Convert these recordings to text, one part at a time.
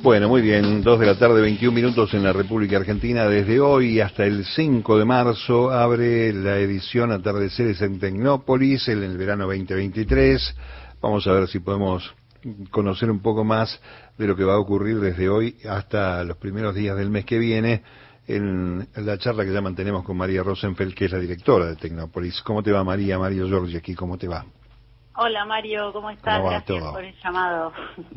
Bueno, muy bien, dos de la tarde, 21 minutos en la República Argentina. Desde hoy hasta el 5 de marzo abre la edición Atardeceres en Tecnópolis en el verano 2023. Vamos a ver si podemos conocer un poco más de lo que va a ocurrir desde hoy hasta los primeros días del mes que viene en la charla que ya mantenemos con María Rosenfeld, que es la directora de Tecnópolis. ¿Cómo te va, María? Mario Giorgi aquí, ¿cómo te va? Hola, Mario, ¿cómo estás? Gracias por el llamado.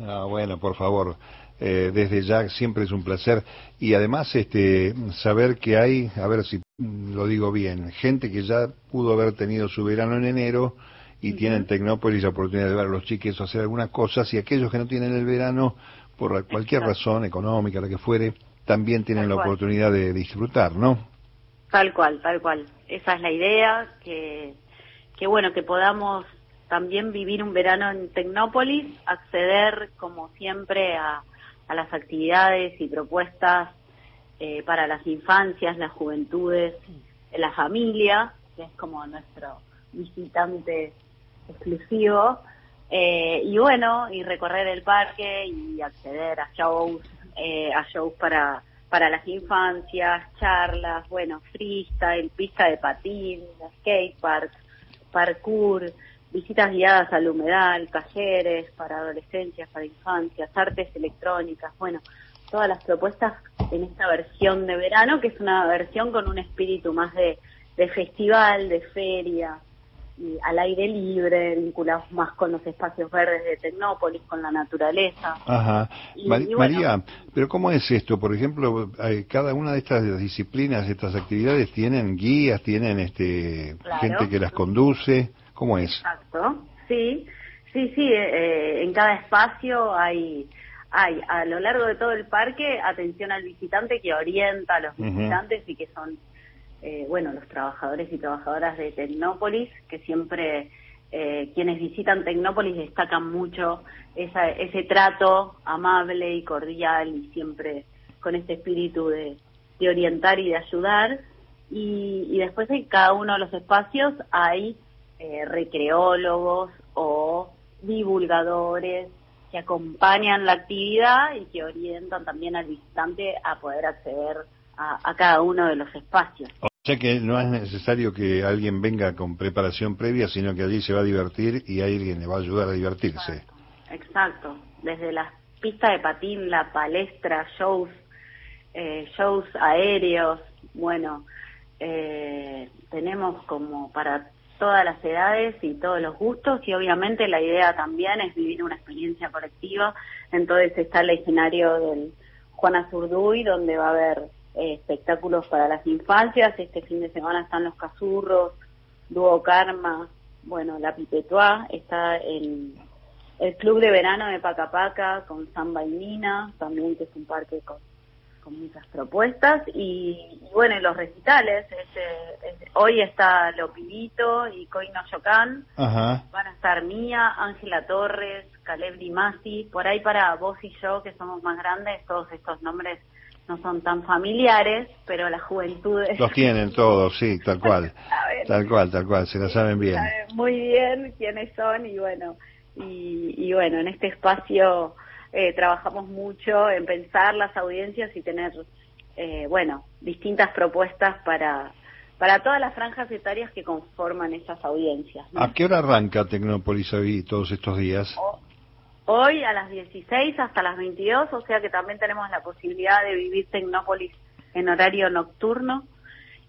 Ah, bueno, por favor. Eh, desde ya siempre es un placer y además este saber que hay, a ver si lo digo bien, gente que ya pudo haber tenido su verano en enero y tienen Tecnópolis la oportunidad de ver a los chiques o hacer algunas cosas y aquellos que no tienen el verano por cualquier razón económica, la que fuere, también tienen la oportunidad de disfrutar, ¿no? Tal cual, tal cual. Esa es la idea, que, que bueno, que podamos también vivir un verano en Tecnópolis, acceder como siempre a, a las actividades y propuestas eh, para las infancias, las juventudes, la familia, que es como nuestro visitante exclusivo, eh, y bueno, y recorrer el parque y acceder a shows, eh, a shows para, para las infancias, charlas, bueno, freestyle, pista de patín, skatepark, parkour, visitas guiadas al humedal, talleres para adolescencias, para infancias, artes electrónicas, bueno, todas las propuestas en esta versión de verano, que es una versión con un espíritu más de, festival, de feria, y al aire libre, vinculados más con los espacios verdes de Tecnópolis, con la naturaleza. Ajá. María, pero ¿cómo es esto? Por ejemplo, cada una de estas disciplinas, estas actividades, tienen guías, tienen este gente que las conduce. ¿Cómo es? Sí, sí, sí, eh, eh, en cada espacio hay, hay a lo largo de todo el parque atención al visitante que orienta a los visitantes y que son, eh, bueno, los trabajadores y trabajadoras de Tecnópolis, que siempre quienes visitan Tecnópolis destacan mucho esa, ese trato amable y cordial y siempre con ese espíritu de, de orientar y de ayudar. Y, y después en cada uno de los espacios hay eh, recreólogos o divulgadores que acompañan la actividad y que orientan también al visitante a poder acceder a, cada uno de los espacios. O sea que no es necesario que alguien venga con preparación previa, sino que allí se va a divertir y alguien le va a ayudar a divertirse. Exacto. Desde las pistas de patín, la palestra, shows, eh, shows aéreos, bueno, eh, tenemos como para todas las edades y todos los gustos y obviamente la idea también es vivir una experiencia colectiva. Entonces está el escenario del Juana Zurduy donde va a haber eh, espectáculos para las infancias. Este fin de semana están los Cazurros, Dúo Karma, bueno, la Pipetuá, está el, el Club de Verano de Pacapaca con Samba y Nina, también que es un parque con con muchas propuestas y, bueno, los recitales, este, hoy está Lopidito y Coino Yocan, van a estar Mía, Ángela Torres, Caleb Dimasi, por ahí para vos y yo que somos más grandes, todos estos nombres no son tan familiares, pero las juventudes... Los tienen todos, sí, tal cual, tal cual, tal cual, se lo saben bien. Saben muy bien quiénes son y bueno, y, y bueno, en este espacio eh, trabajamos mucho en pensar las audiencias y tener, eh, bueno, distintas propuestas para, para todas las franjas etarias que conforman esas audiencias. ¿A qué hora arranca Tecnópolis hoy todos estos días? hoy a las 16 hasta las 22, o sea que también tenemos la posibilidad de vivir Tecnópolis en horario nocturno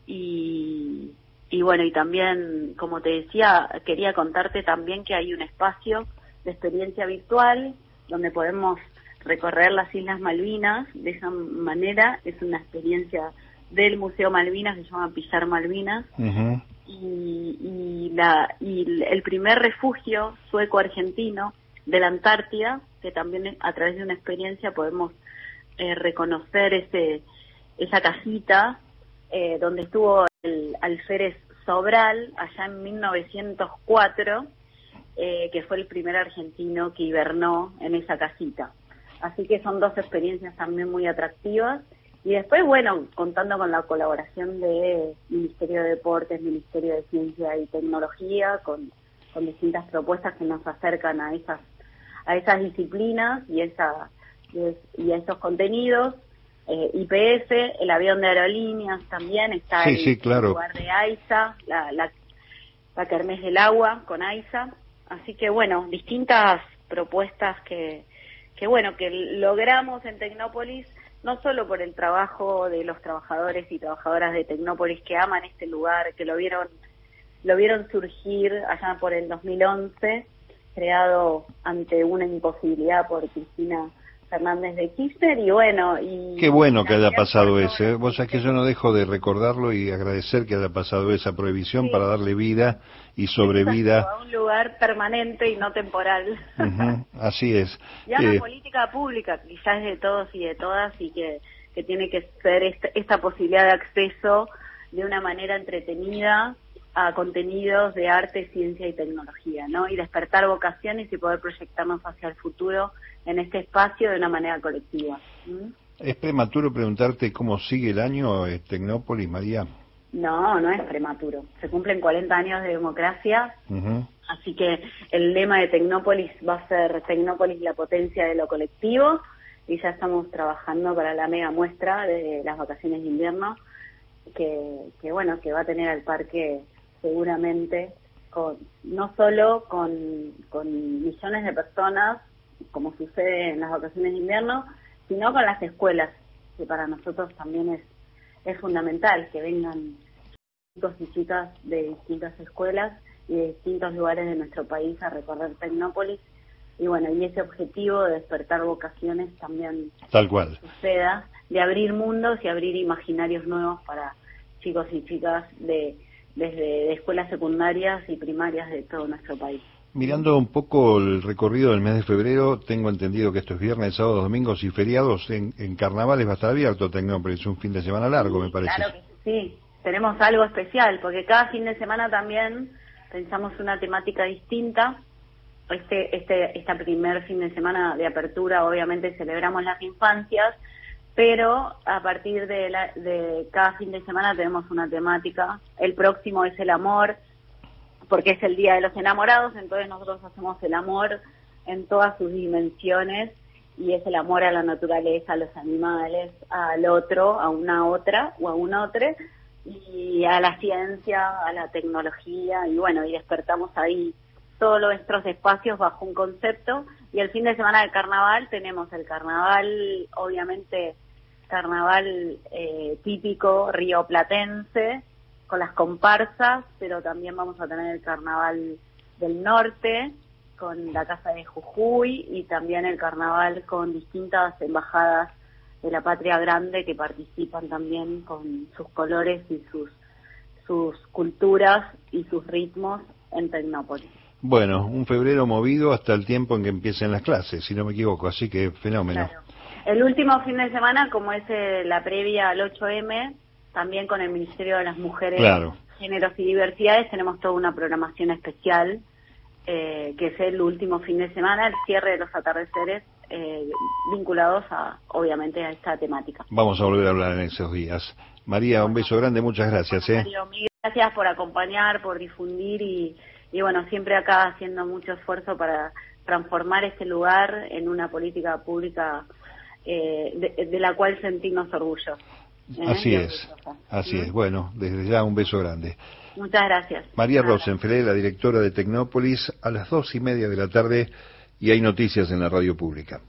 y, y bueno, y también, como te decía, quería contarte también que hay un espacio de experiencia virtual donde podemos recorrer las Islas Malvinas. De esa manera es una experiencia del Museo Malvinas, se llama Pillar Malvinas. y, la, y el primer refugio sueco-argentino de la Antártida, que también a través de una experiencia podemos eh, reconocer ese, esa casita eh, donde estuvo el alférez Sobral allá en 1904 eh, que fue el primer argentino que hibernó en esa casita. Así que son dos experiencias también muy atractivas. Y después, bueno, contando con la colaboración de Ministerio de Deportes, Ministerio de Ciencia y Tecnología, con, distintas propuestas que nos acercan a esas, a esas disciplinas y esa y estos contenidos. Eh, IPS, el avión de aerolíneas también está en el lugar de AISA, la, la, la Kermés del Agua con AISA. Así que bueno, distintas propuestas que, que bueno, que logramos en Tecnópolis, no solo por el trabajo de los trabajadores y trabajadoras de Tecnópolis que aman este lugar, que lo vieron, lo vieron surgir allá por el 2011, creado ante una imposibilidad por Cristina Fernández de Kirchner y bueno y qué bueno que haya pasado ese ¿eh? vos sabés que yo no dejo de recordarlo y agradecer que haya pasado esa prohibición para darle vida y sobrevida. a un lugar permanente y no temporal. Así es. Ya una eh, política pública quizás de todos y de todas y que que tiene que ser esta, esta posibilidad de acceso de una manera entretenida a contenidos de arte, ciencia y tecnología, ¿no? Y despertar vocaciones y poder proyectarnos hacia el futuro en este espacio de una manera colectiva. ¿Es prematuro preguntarte cómo sigue el año eh, Tecnópolis, María? No, no es prematuro. Se cumplen 40 años de democracia, así que el lema de Tecnópolis va a ser Tecnópolis la potencia de lo colectivo y ya estamos trabajando para la mega muestra de las vacaciones de invierno que, que bueno, que va a tener al parque seguramente con, no solo con, millones de personas, como sucede en las vacaciones de invierno, sino con las escuelas, que para nosotros también es, es fundamental que vengan chicos y chicas de distintas escuelas y de distintos lugares de nuestro país a recorrer Tecnópolis. Y bueno, y ese objetivo de despertar vocaciones también Tal cual. suceda, de abrir mundos y abrir imaginarios nuevos para chicos y chicas de desde escuelas secundarias y primarias de todo nuestro país. Mirando un poco el recorrido del mes de febrero, tengo entendido que estos viernes, sábados, domingos y feriados en, en carnavales va a estar abierto Tecnópolis, un fin de semana largo, me parece. Claro que sí, tenemos algo especial, porque cada fin de semana también pensamos una temática distinta. Este, este, este primer fin de semana de apertura, obviamente celebramos las infancias, pero a partir de, de cada fin de semana tenemos una temática. El próximo es el amor, porque es el Día de los Enamorados, entonces nosotros hacemos el amor en todas sus dimensiones y es el amor a la naturaleza, a los animales, al otro, a una otra o a un otro y a la ciencia, a la tecnología y bueno, y despertamos ahí todos nuestros espacios bajo un concepto y el fin de semana del carnaval tenemos el carnaval obviamente carnaval eh, típico rioplatense con las comparsas, pero también vamos a tener el carnaval del norte con la Casa de Jujuy y también el carnaval con distintas embajadas de la patria grande que participan también con sus colores y sus sus culturas y sus ritmos en Tecnópolis. Bueno, un febrero movido hasta el tiempo en que empiecen las clases, si no me equivoco, así que fenómeno. El último fin de semana, como es eh, la previa al 8M, también con el Ministerio de las Mujeres, Géneros y Diversidades, tenemos toda una programación especial, eh, que es el último fin de semana, el cierre de los atardeceres, eh, vinculados a, obviamente, a esta temática. Vamos a volver a hablar en esos días. María, un beso grande, muchas gracias. ¿eh? gracias por acompañar, por difundir y, y, bueno, siempre acá haciendo mucho esfuerzo para transformar este lugar en una política pública eh, de, la cual sentimos orgullo. ¿eh? Así es, así es. Bueno, desde ya un beso grande. Muchas gracias. María Rosenfeld, la directora de Tecnópolis, a las dos y media de la tarde y hay noticias en la radio pública.